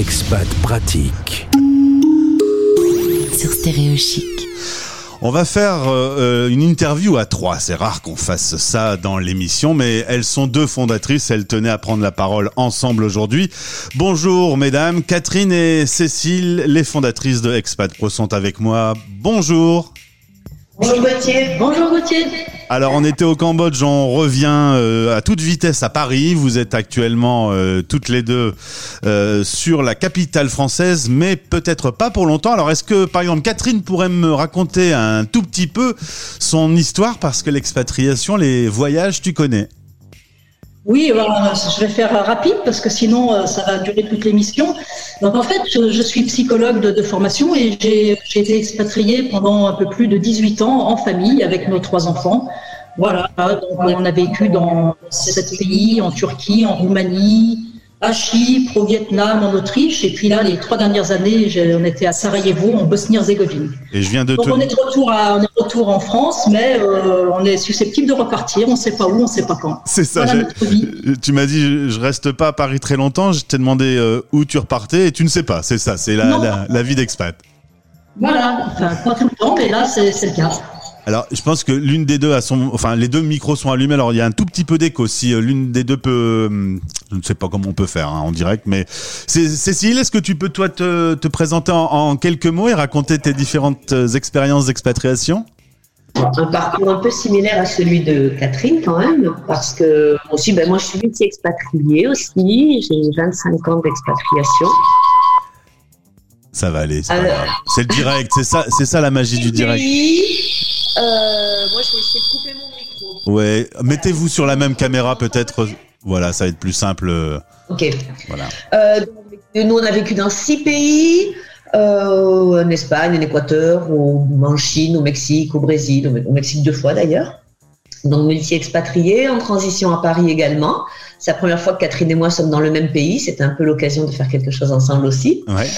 Expat pratique. Sur Stéréo Chic. On va faire euh, une interview à trois. C'est rare qu'on fasse ça dans l'émission, mais elles sont deux fondatrices. Elles tenaient à prendre la parole ensemble aujourd'hui. Bonjour mesdames, Catherine et Cécile, les fondatrices de Expat Pro sont avec moi. Bonjour. Bonjour Gauthier. Bonjour Gauthier. Alors on était au Cambodge, on revient euh, à toute vitesse à Paris. Vous êtes actuellement euh, toutes les deux euh, sur la capitale française, mais peut-être pas pour longtemps. Alors est-ce que par exemple Catherine pourrait me raconter un tout petit peu son histoire? Parce que l'expatriation, les voyages, tu connais oui, je vais faire rapide parce que sinon euh, ça va durer toute l'émission. Donc en fait, je, suis psychologue de, formation et j'ai été expatriée pendant un peu plus de 18 ans en famille avec nos trois enfants. Voilà, donc on a vécu dans sept pays, en Turquie, en Roumanie, à Chypre, au Vietnam, en Autriche, et puis là, les trois dernières années, on était à Sarajevo, en Bosnie-Herzégovine. Et je viens de Donc on, est de retour à, on est de retour en France, mais euh, on est susceptible de repartir, on ne sait pas où, on ne sait pas quand. C'est ça. tu m'as dit, je reste pas à Paris très longtemps, je t'ai demandé euh, où tu repartais, et tu ne sais pas, c'est ça, c'est la, la, vie d'expat. Voilà, enfin, pas tout le temps, mais là, c'est le cas. Alors, je pense que l'une des deux a son, enfin, les deux micros sont allumés. Alors, il y a un tout petit peu d'écho. Si euh, l'une des deux peut, euh, je ne sais pas comment on peut faire hein, en direct, mais Cécile, est-ce que tu peux toi te, présenter en, quelques mots et raconter tes différentes euh, expériences d'expatriation? Un parcours un peu similaire à celui de Catherine quand même, parce que aussi, ben moi je suis multi-expatriée aussi, j'ai 25 ans d'expatriation. Ça va aller, c'est le direct, c'est ça, c'est ça la magie du direct. Euh, moi, je vais essayer de couper mon micro. Ouais, mettez-vous sur la même caméra peut-être. Voilà, ça va être plus simple. Ok. Voilà. Euh, nous, on a vécu dans six pays. Euh, en Espagne, en Équateur, en Chine, au Mexique, au Brésil, au Mexique deux fois d'ailleurs. Donc multi-expatriés, en transition à Paris également. C'est la première fois que Catherine et moi sommes dans le même pays. C'était un peu l'occasion de faire quelque chose ensemble aussi. Ouais.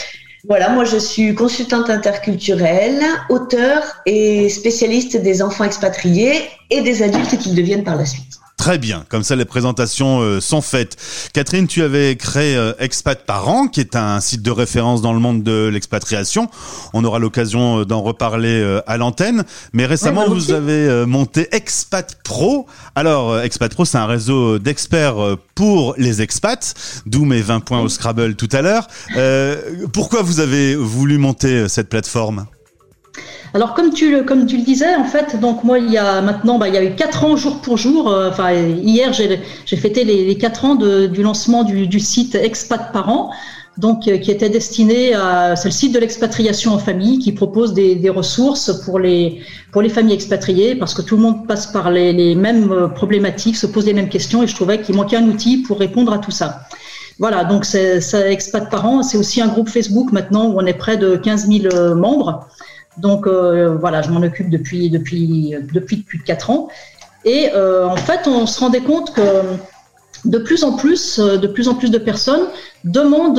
Voilà, moi je suis consultante interculturelle, auteur et spécialiste des enfants expatriés et des adultes qui deviennent par la suite. Très bien, comme ça les présentations euh, sont faites. Catherine, tu avais créé euh, Expat Parents, qui est un site de référence dans le monde de l'expatriation. On aura l'occasion euh, d'en reparler à l'antenne. Mais récemment, vous avez monté Expat Pro. Alors, Expat Pro, c'est un réseau d'experts pour les expats, d'où mes 20 points au Scrabble tout à l'heure. pourquoi vous avez voulu monter cette plateforme? Alors comme tu le comme tu le disais en fait donc moi il y a maintenant bah, il y a eu quatre ans jour pour jour euh, enfin hier j'ai fêté les, quatre ans de, du lancement du, du, site Expat Parents donc euh, qui était destiné à c'est le site de l'expatriation en famille qui propose des, des, ressources pour les pour les familles expatriées parce que tout le monde passe par les, les mêmes euh, problématiques se pose les mêmes questions et je trouvais qu'il manquait un outil pour répondre à tout ça. Voilà, donc c'est Expat Parents, c'est aussi un groupe Facebook maintenant où on est près de 15 000 membres. Donc euh, voilà, je m'en occupe depuis, depuis, depuis plus de 4 ans. Et euh, en fait, on se rendait compte que de plus en plus, de plus en plus de personnes demandent,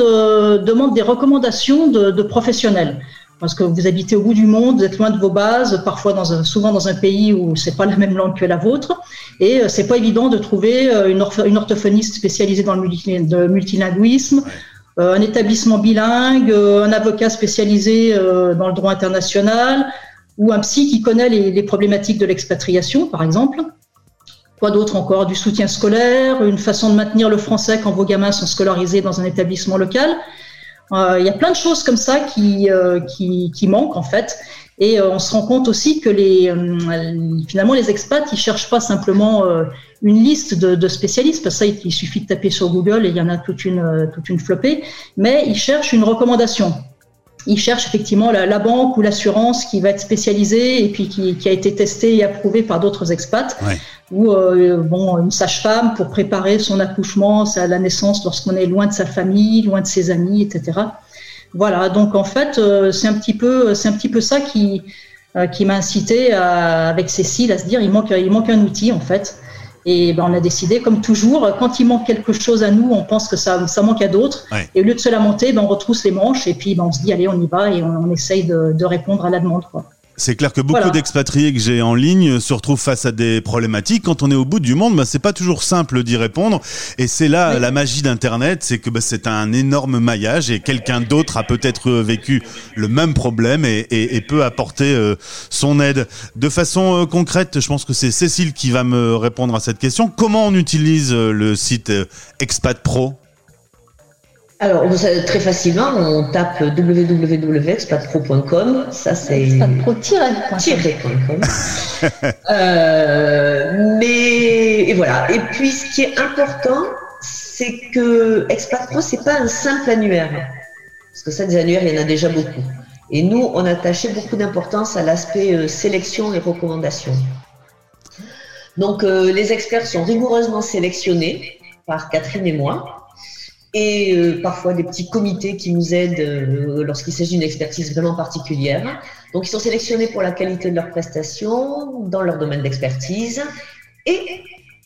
demandent des recommandations de, professionnels. Parce que vous habitez au bout du monde, vous êtes loin de vos bases, parfois dans un, souvent dans un pays où c'est pas la même langue que la vôtre, et euh, c'est pas évident de trouver une, orthophoniste spécialisée dans le multilinguisme, euh, un établissement bilingue, euh, un avocat spécialisé euh, dans le droit international ou un psy qui connaît les, problématiques de l'expatriation, par exemple. Quoi d'autre encore? Du soutien scolaire, une façon de maintenir le français quand vos gamins sont scolarisés dans un établissement local. Il y a plein de choses comme ça qui, qui, qui manquent en fait. Et euh, on se rend compte aussi que les, euh, finalement, les expats, ils cherchent pas simplement euh, une liste de, de, spécialistes, parce que ça, il, suffit de taper sur Google et il y en a toute une, toute une flopée, mais ils cherchent une recommandation. Ils cherchent effectivement la, la banque ou l'assurance qui va être spécialisée et puis qui, qui, a été testée et approuvée par d'autres expats. Ou bon, une sage-femme pour préparer son accouchement, à la naissance lorsqu'on est loin de sa famille, loin de ses amis, etc. Voilà, donc en fait, euh, c'est un petit peu, c'est un petit peu ça qui, euh, qui m'a incité avec Cécile à se dire il manque, il manque un outil en fait. Et ben, on a décidé, comme toujours, quand il manque quelque chose à nous, on pense que ça, ça manque à d'autres. Et au lieu de se lamenter, ben, on retrousse les manches et puis ben, on se dit allez, on y va et on, essaye de, de, répondre à la demande. Quoi. C'est clair que beaucoup d'expatriés que j'ai en ligne se retrouvent face à des problématiques. Quand on est au bout du monde, bah, c'est pas toujours simple d'y répondre. Et c'est là la magie d'Internet, c'est que bah, c'est un énorme maillage et quelqu'un d'autre a peut-être vécu le même problème et, et, et peut apporter euh, son aide. De façon euh, concrète, je pense que c'est Cécile qui va me répondre à cette question. Comment on utilise euh, le site Expat Pro? Alors, très facilement, on tape www.expatpro.com. Ça, c'est. Expatpro-.com. euh, mais, et voilà. Et puis, ce qui est important, c'est que ExpatPro, c'est pas un simple annuaire. Parce que ça, des annuaires, il y en a déjà beaucoup. Et nous, on a attaché beaucoup d'importance à l'aspect euh, sélection et recommandation. Donc, euh, les experts sont rigoureusement sélectionnés par Catherine et moi et euh, parfois des petits comités qui nous aident euh, lorsqu'il s'agit d'une expertise vraiment particulière. Donc, ils sont sélectionnés pour la qualité de leurs prestations dans leur domaine d'expertise et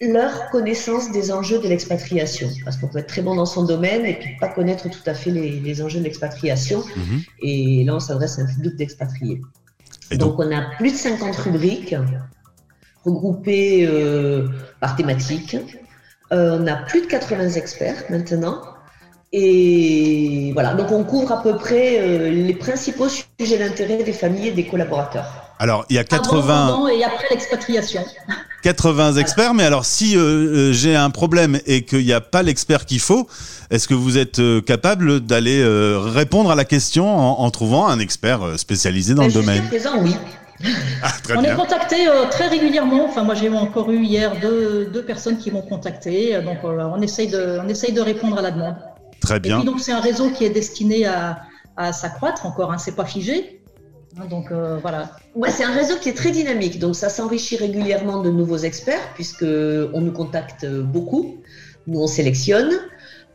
leur connaissance des enjeux de l'expatriation. Parce qu'on peut être très bon dans son domaine et puis pas connaître tout à fait les, les enjeux de l'expatriation. Mhm. Et là, on s'adresse à un public d'expatriés. Donc, on a plus de 50 rubriques regroupées euh, par thématique. Euh, on a plus de 80 experts maintenant. Et voilà, donc on couvre à peu près euh, les principaux sujets d'intérêt des familles et des collaborateurs. Alors, il y a 80 et après l'expatriation. 80 experts, mais alors si euh, euh, j'ai un problème et qu'il n'y a pas l'expert qu'il faut, est-ce que vous êtes capable d'aller répondre à la question en, trouvant un expert spécialisé dans le domaine? présent, oui. Ah, on est contacté très régulièrement. Enfin, moi, j'ai encore eu hier deux, deux personnes qui m'ont contacté. Donc, on essaye de, on essaye de répondre à la demande. Très bien. Et donc c'est un réseau qui est destiné à, à s'accroître encore, hein, c'est pas figé. Hein, donc euh, voilà. Ouais, c'est un réseau qui est très dynamique, donc ça s'enrichit régulièrement de nouveaux experts puisque on nous contacte beaucoup, nous on sélectionne.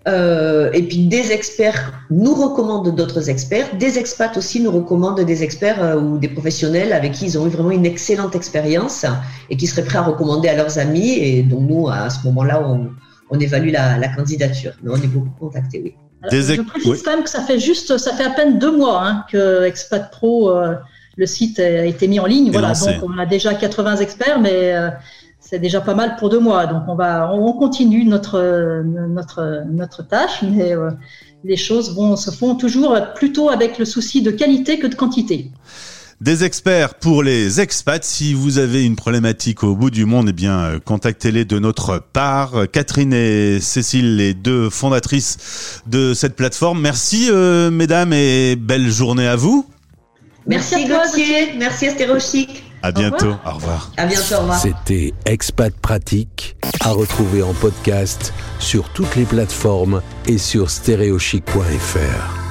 Euh, et puis des experts nous recommandent d'autres experts, des expats aussi nous recommandent des experts euh, ou des professionnels avec qui ils ont eu vraiment une excellente expérience et qui seraient prêts à recommander à leurs amis. Et donc nous, à ce moment-là, on, on évalue la, candidature. Mais on est beaucoup contacté, oui. je précise quand même que ça fait juste, ça fait à peine deux mois hein, que Expat Pro, euh, le site a été mis en ligne. voilà, donc on a déjà 80 experts, mais euh, c'est déjà pas mal pour deux mois. Donc on va, on continue notre notre notre tâche, mais euh, les choses vont se font toujours plutôt avec le souci de qualité que de quantité des experts pour les expats. Si vous avez une problématique au bout du monde, eh bien, euh, contactez-les de notre part. Catherine et Cécile, les deux fondatrices de cette plateforme. Merci, euh, mesdames, et belle journée à vous. Merci, Gauthier. Merci, Astérochic. À bientôt. Au revoir. À bientôt. Au revoir. C'était Expat Pratique à retrouver en podcast sur toutes les plateformes et sur stéréochic.fr.